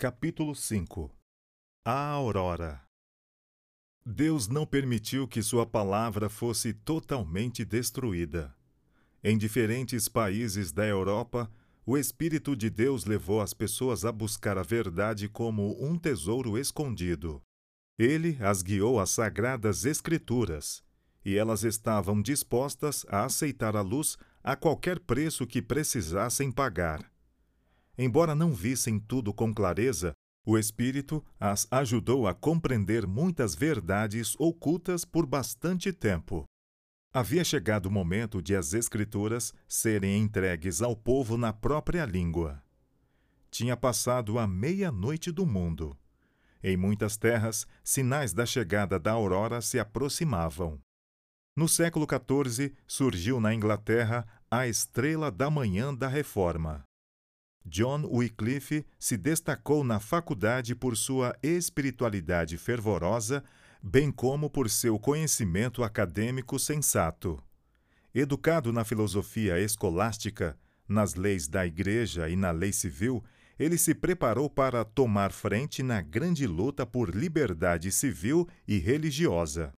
Capítulo 5 A Aurora Deus não permitiu que sua palavra fosse totalmente destruída. Em diferentes países da Europa, o Espírito de Deus levou as pessoas a buscar a verdade como um tesouro escondido. Ele as guiou às sagradas Escrituras, e elas estavam dispostas a aceitar a luz a qualquer preço que precisassem pagar. Embora não vissem tudo com clareza, o Espírito as ajudou a compreender muitas verdades ocultas por bastante tempo. Havia chegado o momento de as Escrituras serem entregues ao povo na própria língua. Tinha passado a meia-noite do mundo. Em muitas terras, sinais da chegada da aurora se aproximavam. No século XIV, surgiu na Inglaterra a estrela da manhã da Reforma. John Wycliffe se destacou na faculdade por sua espiritualidade fervorosa, bem como por seu conhecimento acadêmico sensato. Educado na filosofia escolástica, nas leis da Igreja e na lei civil, ele se preparou para tomar frente na grande luta por liberdade civil e religiosa.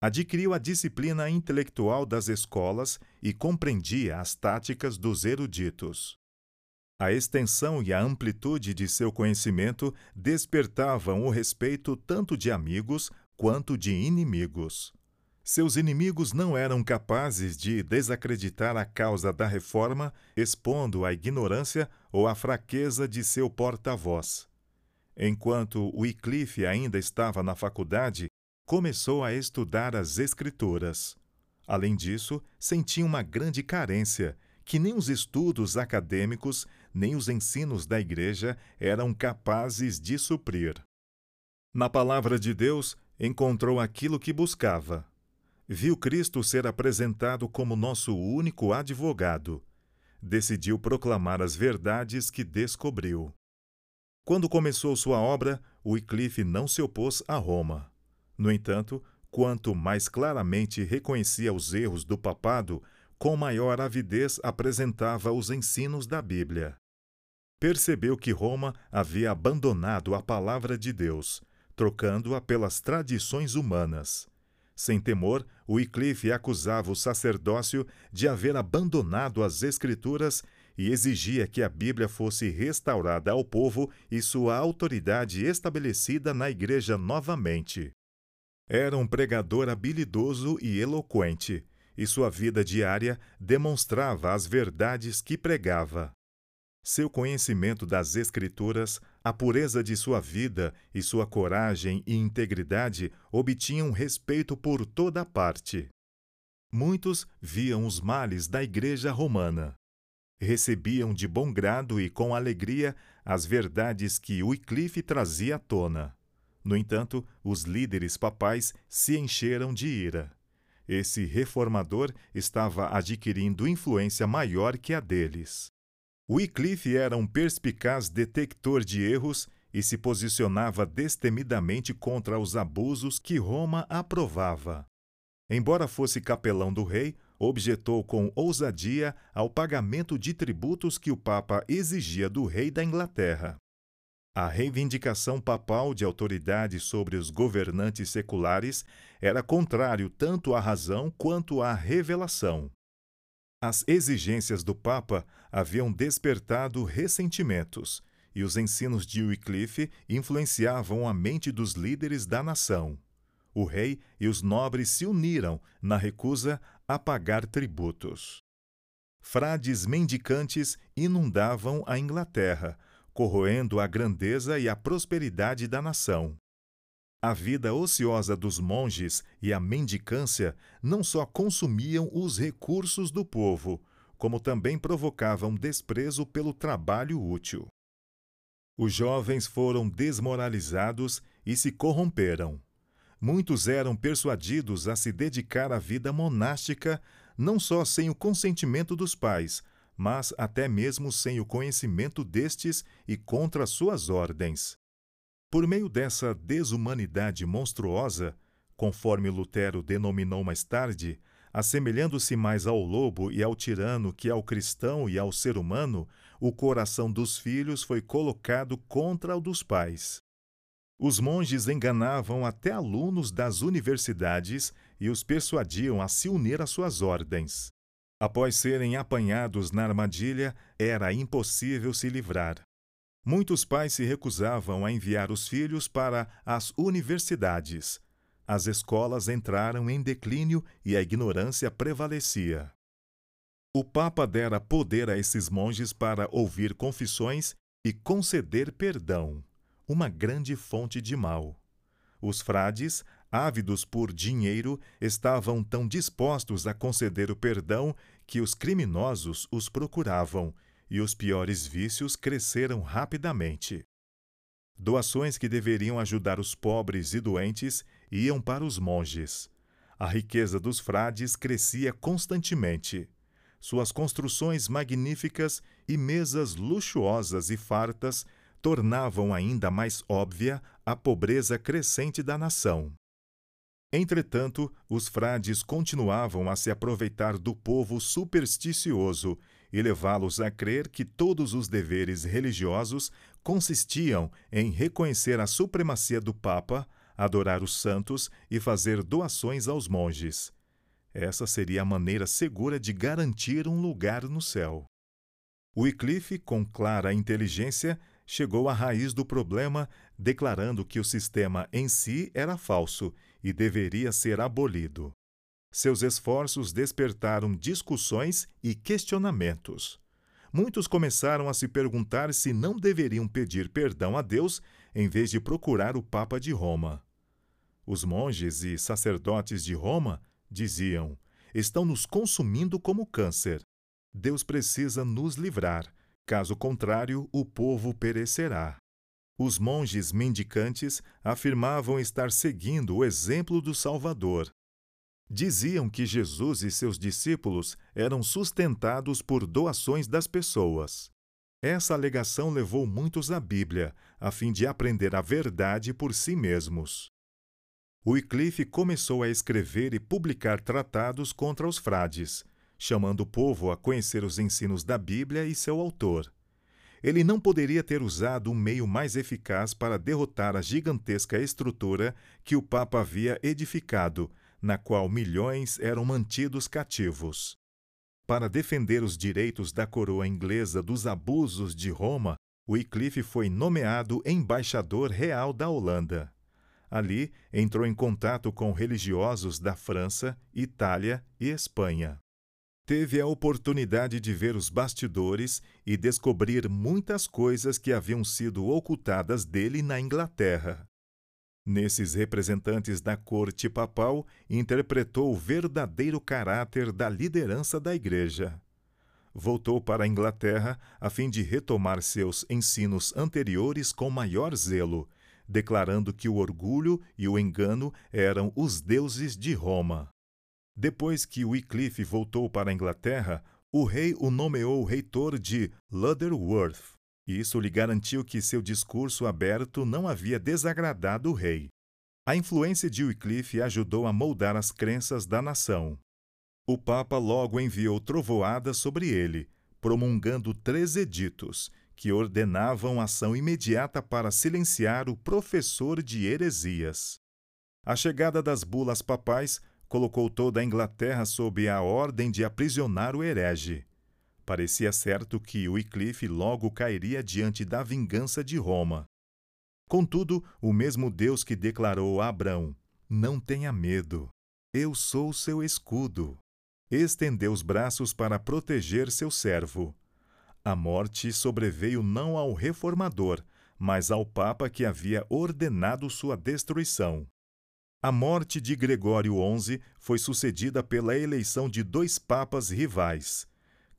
Adquiriu a disciplina intelectual das escolas e compreendia as táticas dos eruditos. A extensão e a amplitude de seu conhecimento despertavam o respeito tanto de amigos quanto de inimigos. Seus inimigos não eram capazes de desacreditar a causa da reforma, expondo a ignorância ou a fraqueza de seu porta-voz. Enquanto Wycliffe ainda estava na faculdade, começou a estudar as Escrituras. Além disso, sentia uma grande carência que nem os estudos acadêmicos, nem os ensinos da Igreja eram capazes de suprir. Na Palavra de Deus, encontrou aquilo que buscava. Viu Cristo ser apresentado como nosso único advogado. Decidiu proclamar as verdades que descobriu. Quando começou sua obra, Wycliffe não se opôs a Roma. No entanto, quanto mais claramente reconhecia os erros do papado, com maior avidez apresentava os ensinos da Bíblia. Percebeu que Roma havia abandonado a palavra de Deus, trocando-a pelas tradições humanas. Sem temor, Wycliffe acusava o sacerdócio de haver abandonado as Escrituras e exigia que a Bíblia fosse restaurada ao povo e sua autoridade estabelecida na Igreja novamente. Era um pregador habilidoso e eloquente, e sua vida diária demonstrava as verdades que pregava. Seu conhecimento das Escrituras, a pureza de sua vida e sua coragem e integridade obtinham respeito por toda parte. Muitos viam os males da Igreja Romana. Recebiam de bom grado e com alegria as verdades que Wycliffe trazia à tona. No entanto, os líderes papais se encheram de ira. Esse reformador estava adquirindo influência maior que a deles. Wycliffe era um perspicaz detector de erros e se posicionava destemidamente contra os abusos que Roma aprovava. Embora fosse capelão do rei, objetou com ousadia ao pagamento de tributos que o Papa exigia do rei da Inglaterra. A reivindicação papal de autoridade sobre os governantes seculares era contrário tanto à razão quanto à revelação. As exigências do Papa haviam despertado ressentimentos, e os ensinos de Wycliffe influenciavam a mente dos líderes da nação. O rei e os nobres se uniram na recusa a pagar tributos. Frades mendicantes inundavam a Inglaterra, corroendo a grandeza e a prosperidade da nação. A vida ociosa dos monges e a mendicância não só consumiam os recursos do povo, como também provocavam desprezo pelo trabalho útil. Os jovens foram desmoralizados e se corromperam. Muitos eram persuadidos a se dedicar à vida monástica, não só sem o consentimento dos pais, mas até mesmo sem o conhecimento destes e contra suas ordens. Por meio dessa desumanidade monstruosa, conforme Lutero denominou mais tarde, assemelhando-se mais ao lobo e ao tirano que ao cristão e ao ser humano, o coração dos filhos foi colocado contra o dos pais. Os monges enganavam até alunos das universidades e os persuadiam a se unir às suas ordens. Após serem apanhados na armadilha, era impossível se livrar. Muitos pais se recusavam a enviar os filhos para as universidades. As escolas entraram em declínio e a ignorância prevalecia. O Papa dera poder a esses monges para ouvir confissões e conceder perdão uma grande fonte de mal. Os frades, ávidos por dinheiro, estavam tão dispostos a conceder o perdão que os criminosos os procuravam e os piores vícios cresceram rapidamente. Doações que deveriam ajudar os pobres e doentes iam para os monges. A riqueza dos frades crescia constantemente. Suas construções magníficas e mesas luxuosas e fartas tornavam ainda mais óbvia a pobreza crescente da nação. Entretanto, os frades continuavam a se aproveitar do povo supersticioso e levá-los a crer que todos os deveres religiosos consistiam em reconhecer a supremacia do Papa, adorar os santos e fazer doações aos monges. Essa seria a maneira segura de garantir um lugar no céu. Wycliffe, com clara inteligência, chegou à raiz do problema, declarando que o sistema em si era falso e deveria ser abolido. Seus esforços despertaram discussões e questionamentos. Muitos começaram a se perguntar se não deveriam pedir perdão a Deus em vez de procurar o Papa de Roma. Os monges e sacerdotes de Roma diziam: estão nos consumindo como câncer. Deus precisa nos livrar Caso contrário, o povo perecerá. Os monges mendicantes afirmavam estar seguindo o exemplo do Salvador. Diziam que Jesus e seus discípulos eram sustentados por doações das pessoas. Essa alegação levou muitos à Bíblia, a fim de aprender a verdade por si mesmos. Wycliffe começou a escrever e publicar tratados contra os frades, chamando o povo a conhecer os ensinos da Bíblia e seu autor. Ele não poderia ter usado um meio mais eficaz para derrotar a gigantesca estrutura que o Papa havia edificado, na qual milhões eram mantidos cativos. Para defender os direitos da coroa inglesa dos abusos de Roma, Wycliffe foi nomeado embaixador real da Holanda. Ali, entrou em contato com religiosos da França, Itália e Espanha teve a oportunidade de ver os bastidores e descobrir muitas coisas que haviam sido ocultadas dele na Inglaterra. Nesses representantes da corte papal, interpretou o verdadeiro caráter da liderança da Igreja. Voltou para a Inglaterra a fim de retomar seus ensinos anteriores com maior zelo, declarando que o orgulho e o engano eram os deuses de Roma. Depois que Wycliffe voltou para a Inglaterra, o rei o nomeou reitor de Lutterworth. Isso lhe garantiu que seu discurso aberto não havia desagradado o rei. A influência de Wycliffe ajudou a moldar as crenças da nação. O Papa logo enviou trovoadas sobre ele, promulgando três editos, que ordenavam ação imediata para silenciar o professor de heresias. A chegada das bulas papais colocou toda a Inglaterra sob a ordem de aprisionar o herege. Parecia certo que Wycliffe logo cairia diante da vingança de Roma. Contudo, o mesmo Deus que declarou a Abrão: Não tenha medo, eu sou seu escudo, estendeu os braços para proteger seu servo. A morte sobreveio não ao reformador, mas ao Papa que havia ordenado sua destruição. A morte de Gregório XI foi sucedida pela eleição de dois papas rivais.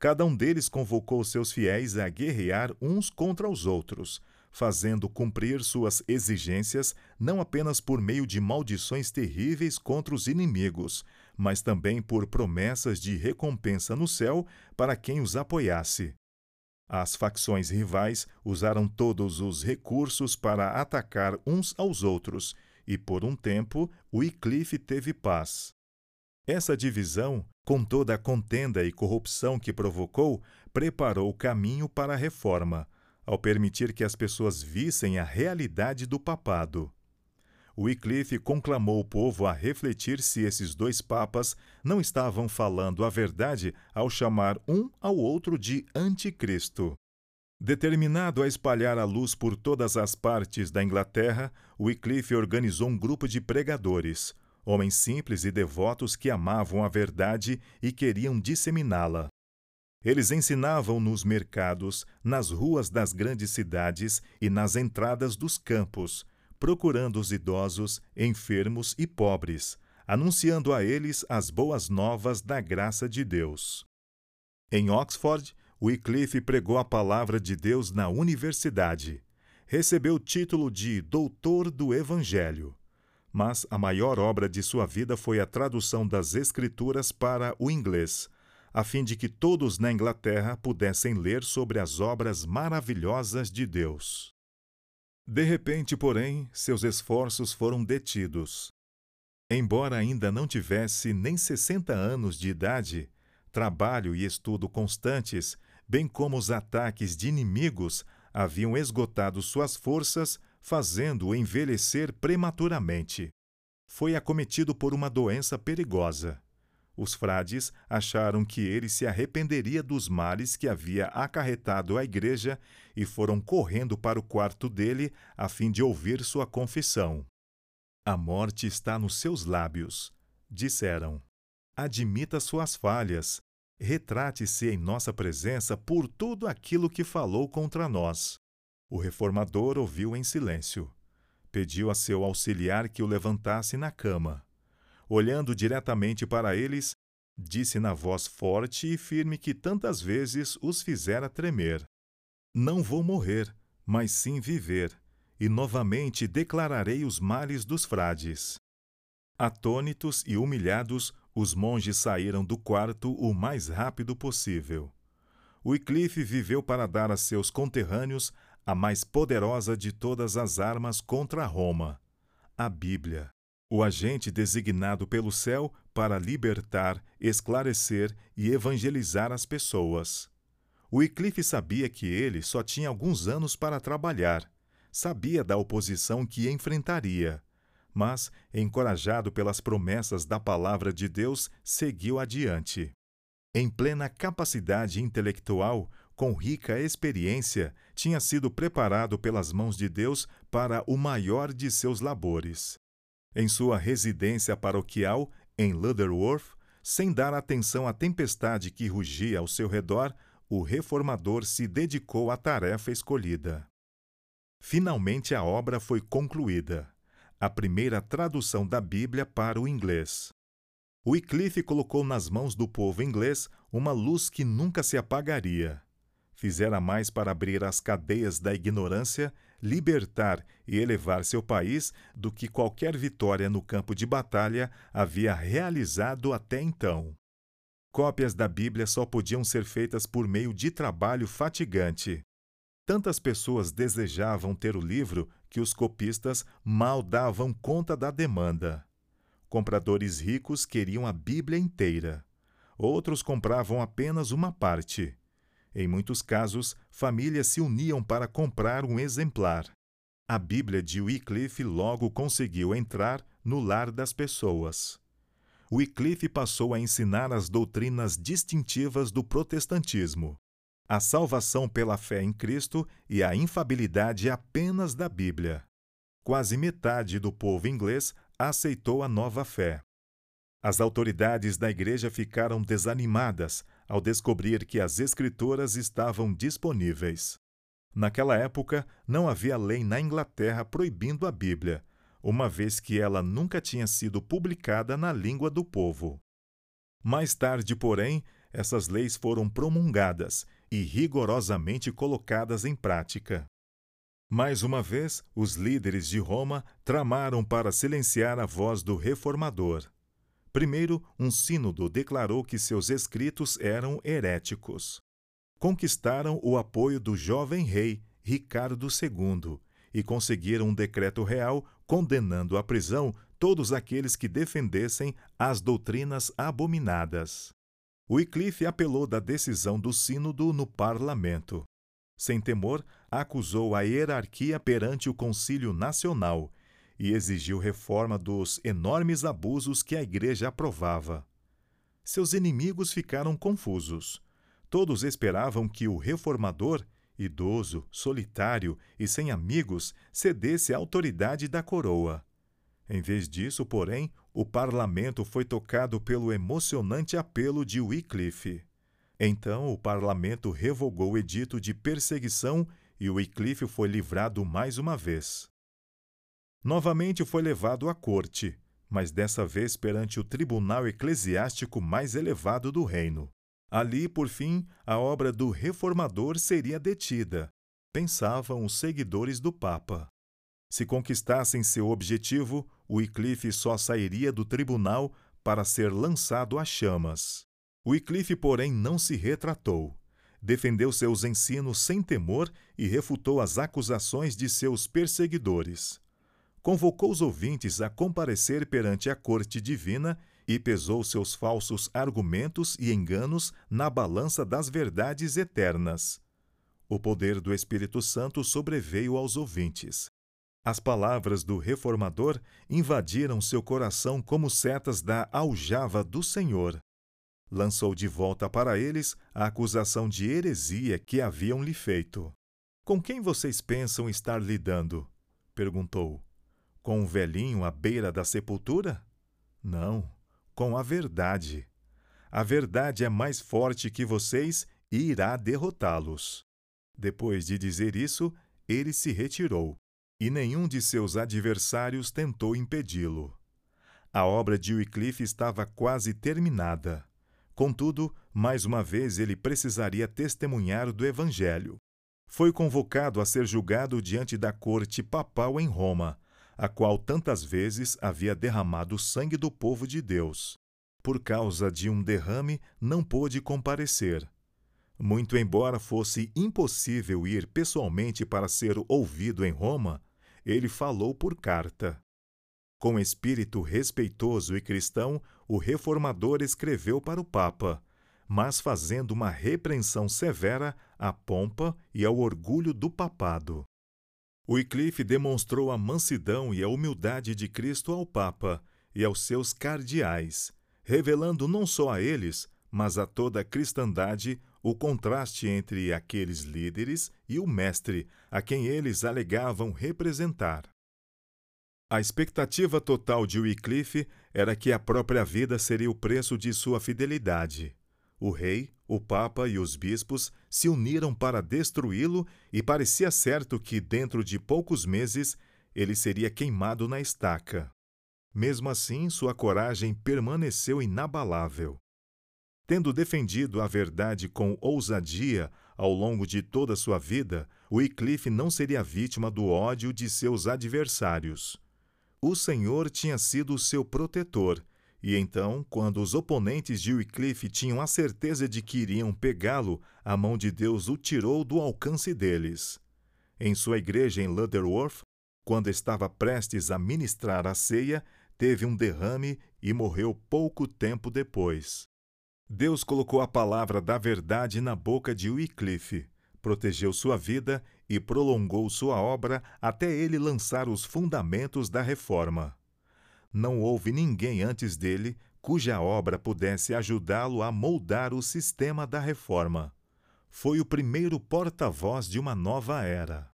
Cada um deles convocou seus fiéis a guerrear uns contra os outros, fazendo cumprir suas exigências não apenas por meio de maldições terríveis contra os inimigos, mas também por promessas de recompensa no céu para quem os apoiasse. As facções rivais usaram todos os recursos para atacar uns aos outros e por um tempo Wycliffe teve paz. Essa divisão Com toda a contenda e corrupção que provocou, preparou o caminho para a reforma, ao permitir que as pessoas vissem a realidade do papado. Wycliffe conclamou o povo a refletir se esses dois papas não estavam falando a verdade ao chamar um ao outro de anticristo. Determinado a espalhar a luz por todas as partes da Inglaterra, Wycliffe organizou um grupo de pregadores, homens simples e devotos que amavam a verdade e queriam disseminá-la. Eles ensinavam nos mercados, nas ruas das grandes cidades e nas entradas dos campos, procurando os idosos, enfermos e pobres, anunciando a eles as boas novas da graça de Deus. Em Oxford, Wycliffe pregou a palavra de Deus na universidade. Recebeu o título de Doutor do Evangelho. Mas a maior obra de sua vida foi a tradução das Escrituras para o inglês, a fim de que todos na Inglaterra pudessem ler sobre as obras maravilhosas de Deus. De repente, porém, seus esforços foram detidos. Embora ainda não tivesse nem 60 anos de idade, trabalho e estudo constantes bem como os ataques de inimigos, haviam esgotado suas forças, fazendo-o envelhecer prematuramente. Foi acometido por uma doença perigosa. Os frades acharam que ele se arrependeria dos males que havia acarretado à igreja e foram correndo para o quarto dele a fim de ouvir sua confissão. A morte está nos seus lábios, disseram. Admita suas falhas, retrate-se em nossa presença por tudo aquilo que falou contra nós. O reformador ouviu em silêncio. Pediu a seu auxiliar que o levantasse na cama. Olhando diretamente para eles, disse na voz forte e firme que tantas vezes os fizera tremer: Não vou morrer, mas sim viver, e novamente declararei os males dos frades. Atônitos e humilhados, os monges saíram do quarto o mais rápido possível. Wycliffe viveu para dar a seus conterrâneos a mais poderosa de todas as armas contra Roma, a Bíblia, o agente designado pelo céu para libertar, esclarecer e evangelizar as pessoas. Wycliffe sabia que ele só tinha alguns anos para trabalhar, sabia da oposição que enfrentaria mas, encorajado pelas promessas da palavra de Deus, seguiu adiante. Em plena capacidade intelectual, com rica experiência, tinha sido preparado pelas mãos de Deus para o maior de seus labores. Em sua residência paroquial, em Lutherworth, sem dar atenção à tempestade que rugia ao seu redor, o reformador se dedicou à tarefa escolhida. Finalmente a obra foi concluída a primeira tradução da Bíblia para o inglês. Wycliffe colocou nas mãos do povo inglês uma luz que nunca se apagaria. Fizera mais para abrir as cadeias da ignorância, libertar e elevar seu país do que qualquer vitória no campo de batalha havia realizado até então. Cópias da Bíblia só podiam ser feitas por meio de trabalho fatigante. Tantas pessoas desejavam ter o livro que os copistas mal davam conta da demanda. Compradores ricos queriam a Bíblia inteira. Outros compravam apenas uma parte. Em muitos casos, famílias se uniam para comprar um exemplar. A Bíblia de Wycliffe logo conseguiu entrar no lar das pessoas. Wycliffe passou a ensinar as doutrinas distintivas do protestantismo a salvação pela fé em Cristo e a infabilidade apenas da Bíblia. Quase metade do povo inglês aceitou a nova fé. As autoridades da igreja ficaram desanimadas ao descobrir que as Escrituras estavam disponíveis. Naquela época, não havia lei na Inglaterra proibindo a Bíblia, uma vez que ela nunca tinha sido publicada na língua do povo. Mais tarde, porém, essas leis foram promulgadas e rigorosamente colocadas em prática. Mais uma vez, os líderes de Roma tramaram para silenciar a voz do reformador. Primeiro, um sínodo declarou que seus escritos eram heréticos. Conquistaram o apoio do jovem rei Ricardo II e conseguiram um decreto real condenando à prisão todos aqueles que defendessem as doutrinas abominadas. Wycliffe apelou da decisão do Sínodo no parlamento. Sem temor, acusou a hierarquia perante o Concílio Nacional e exigiu reforma dos enormes abusos que a Igreja aprovava. Seus inimigos ficaram confusos. Todos esperavam que o reformador, idoso, solitário e sem amigos, cedesse à autoridade da coroa. Em vez disso, porém, o parlamento foi tocado pelo emocionante apelo de Wycliffe. Então o parlamento revogou o edito de perseguição e Wycliffe foi livrado mais uma vez. Novamente foi levado à corte, mas dessa vez perante o tribunal eclesiástico mais elevado do reino. Ali, por fim, a obra do reformador seria detida, pensavam os seguidores do Papa. Se conquistassem seu objetivo, Wycliffe só sairia do tribunal para ser lançado às chamas. Wycliffe, porém, não se retratou. Defendeu seus ensinos sem temor e refutou as acusações de seus perseguidores convocou os ouvintes a comparecer perante a corte divina e pesou seus falsos argumentos e enganos na balança das verdades eternas. O poder do Espírito Santo sobreveio aos ouvintes. As palavras do reformador invadiram seu coração como setas da aljava do Senhor. Lançou de volta para eles a acusação de heresia que haviam lhe feito. Com quem vocês pensam estar lidando? perguntou. Com um velhinho à beira da sepultura? Não, com a verdade. A verdade é mais forte que vocês e irá derrotá-los. Depois de dizer isso, ele se retirou, e nenhum de seus adversários tentou impedi-lo. A obra de Wycliffe estava quase terminada. Contudo, mais uma vez ele precisaria testemunhar do Evangelho. Foi convocado a ser julgado diante da corte papal em Roma, a qual tantas vezes havia derramado o sangue do povo de Deus. Por causa de um derrame, não pôde comparecer. Muito embora fosse impossível ir pessoalmente para ser ouvido em Roma, ele falou por carta. Com espírito respeitoso e cristão, o reformador escreveu para o Papa, mas fazendo uma repreensão severa à pompa e ao orgulho do papado. Wycliffe demonstrou a mansidão e a humildade de Cristo ao Papa e aos seus cardeais, revelando não só a eles, mas a toda a cristandade o contraste entre aqueles líderes e o Mestre, a quem eles alegavam representar. A expectativa total de Wycliffe era que a própria vida seria o preço de sua fidelidade. O rei, o papa e os bispos se uniram para destruí-lo e parecia certo que, dentro de poucos meses, ele seria queimado na estaca. Mesmo assim, sua coragem permaneceu inabalável. Tendo defendido a verdade com ousadia ao longo de toda sua vida, Wycliffe não seria vítima do ódio de seus adversários. O Senhor tinha sido seu protetor e então, quando os oponentes de Wycliffe tinham a certeza de que iriam pegá-lo, a mão de Deus o tirou do alcance deles. Em sua igreja em Lutterworth, quando estava prestes a ministrar a ceia, teve um derrame e morreu pouco tempo depois. Deus colocou a palavra da verdade na boca de Wycliffe, protegeu sua vida e prolongou sua obra até ele lançar os fundamentos da reforma não houve ninguém antes dele cuja obra pudesse ajudá-lo a moldar o sistema da reforma. Foi o primeiro porta-voz de uma nova era.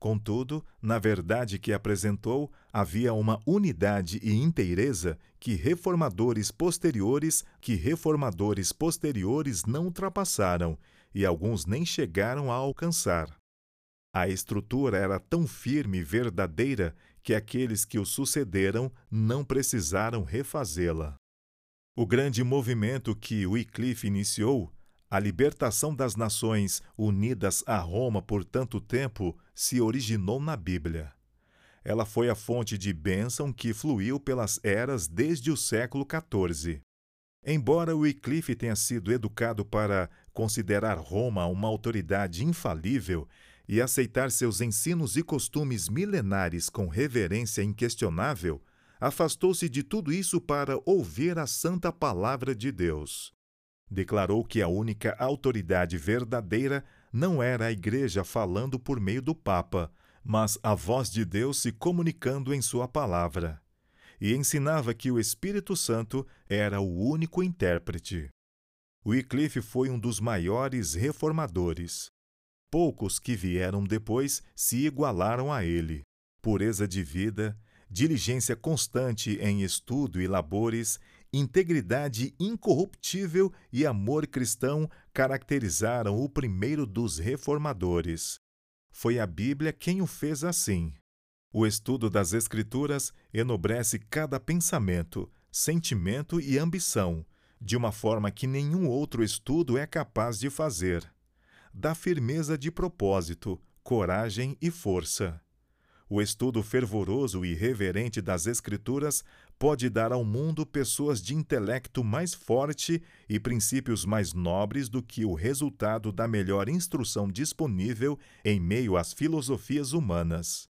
Contudo, na verdade que apresentou, havia uma unidade e inteireza que reformadores posteriores, que reformadores posteriores não ultrapassaram e alguns nem chegaram a alcançar. A estrutura era tão firme e verdadeira que aqueles que o sucederam não precisaram refazê-la. O grande movimento que Wycliffe iniciou, a libertação das nações unidas a Roma por tanto tempo, se originou na Bíblia. Ela foi a fonte de bênção que fluiu pelas eras desde o século XIV. Embora Wycliffe tenha sido educado para considerar Roma uma autoridade infalível e aceitar seus ensinos e costumes milenares com reverência inquestionável, afastou-se de tudo isso para ouvir a santa palavra de Deus. Declarou que a única autoridade verdadeira não era a Igreja falando por meio do Papa, mas a voz de Deus se comunicando em Sua palavra. E ensinava que o Espírito Santo era o único intérprete. Wycliffe foi um dos maiores reformadores. Poucos que vieram depois se igualaram a ele. Pureza de vida, diligência constante em estudo e labores, integridade incorruptível e amor cristão caracterizaram o primeiro dos reformadores. Foi a Bíblia quem o fez assim. O estudo das Escrituras enobrece cada pensamento, sentimento e ambição, de uma forma que nenhum outro estudo é capaz de fazer. Dá firmeza de propósito, coragem e força. O estudo fervoroso e reverente das Escrituras pode dar ao mundo pessoas de intelecto mais forte e princípios mais nobres do que o resultado da melhor instrução disponível em meio às filosofias humanas.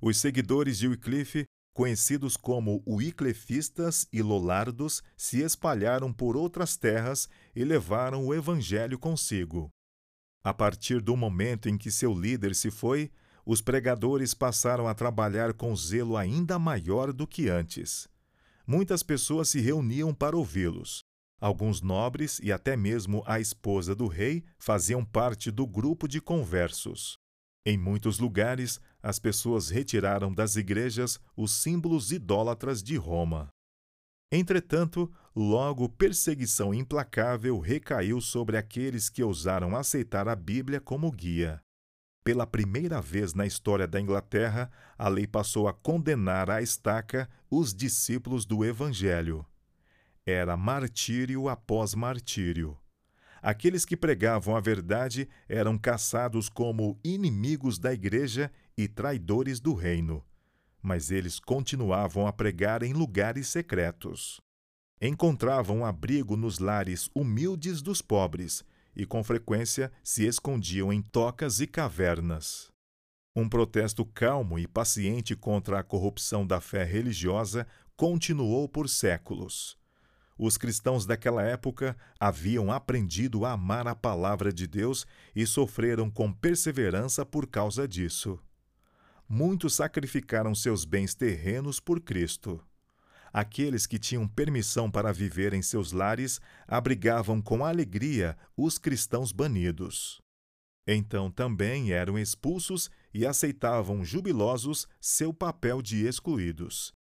Os seguidores de Wycliffe, conhecidos como Wyclifistas e Lollardos, se espalharam por outras terras e levaram o Evangelho consigo. A partir do momento em que seu líder se foi, os pregadores passaram a trabalhar com zelo ainda maior do que antes. Muitas pessoas se reuniam para ouvi-los. Alguns nobres e até mesmo a esposa do rei faziam parte do grupo de conversos. Em muitos lugares, as pessoas retiraram das igrejas os símbolos idólatras de Roma. Entretanto, logo perseguição implacável recaiu sobre aqueles que ousaram aceitar a Bíblia como guia. Pela primeira vez na história da Inglaterra, a lei passou a condenar à estaca os discípulos do Evangelho. Era martírio após martírio. Aqueles que pregavam a verdade eram caçados como inimigos da Igreja e traidores do reino. Mas eles continuavam a pregar em lugares secretos. Encontravam abrigo nos lares humildes dos pobres e com frequência se escondiam em tocas e cavernas. Um protesto calmo e paciente contra a corrupção da fé religiosa continuou por séculos. Os cristãos daquela época haviam aprendido a amar a palavra de Deus e sofreram com perseverança por causa disso. Muitos sacrificaram seus bens terrenos por Cristo aqueles que tinham permissão para viver em seus lares abrigavam com alegria os cristãos banidos. Então também eram expulsos e aceitavam jubilosos seu papel de excluídos.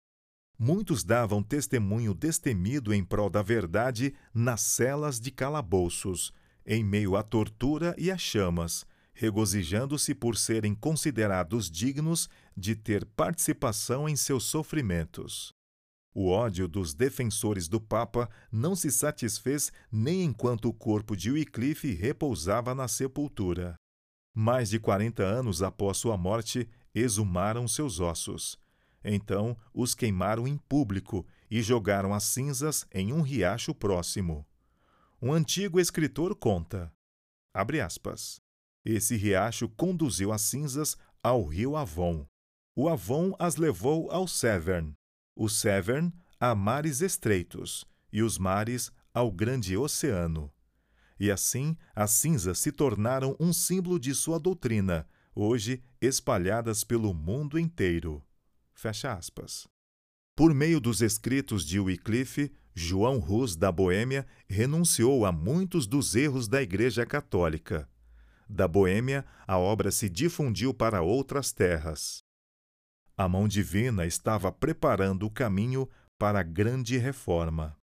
Muitos davam testemunho destemido em prol da verdade nas celas de calabouços, em meio à tortura e às chamas, regozijando-se por serem considerados dignos de ter participação em seus sofrimentos. O ódio dos defensores do Papa não se satisfez nem enquanto o corpo de Wycliffe repousava na sepultura. Mais de quarenta anos após sua morte, exumaram seus ossos. Então os queimaram em público e jogaram as cinzas em um riacho próximo. Um antigo escritor conta. Aspas, Esse riacho conduziu as cinzas ao rio Avon. O Avon as levou ao Severn, o Severn a mares estreitos, e os mares ao grande oceano. E assim as cinzas se tornaram um símbolo de sua doutrina, hoje espalhadas pelo mundo inteiro. Fecha aspas. Por meio dos escritos de Wycliffe, João Rus da Boêmia renunciou a muitos dos erros da Igreja Católica. Da Boêmia, a obra se difundiu para outras terras. A mão divina estava preparando o caminho para a grande reforma.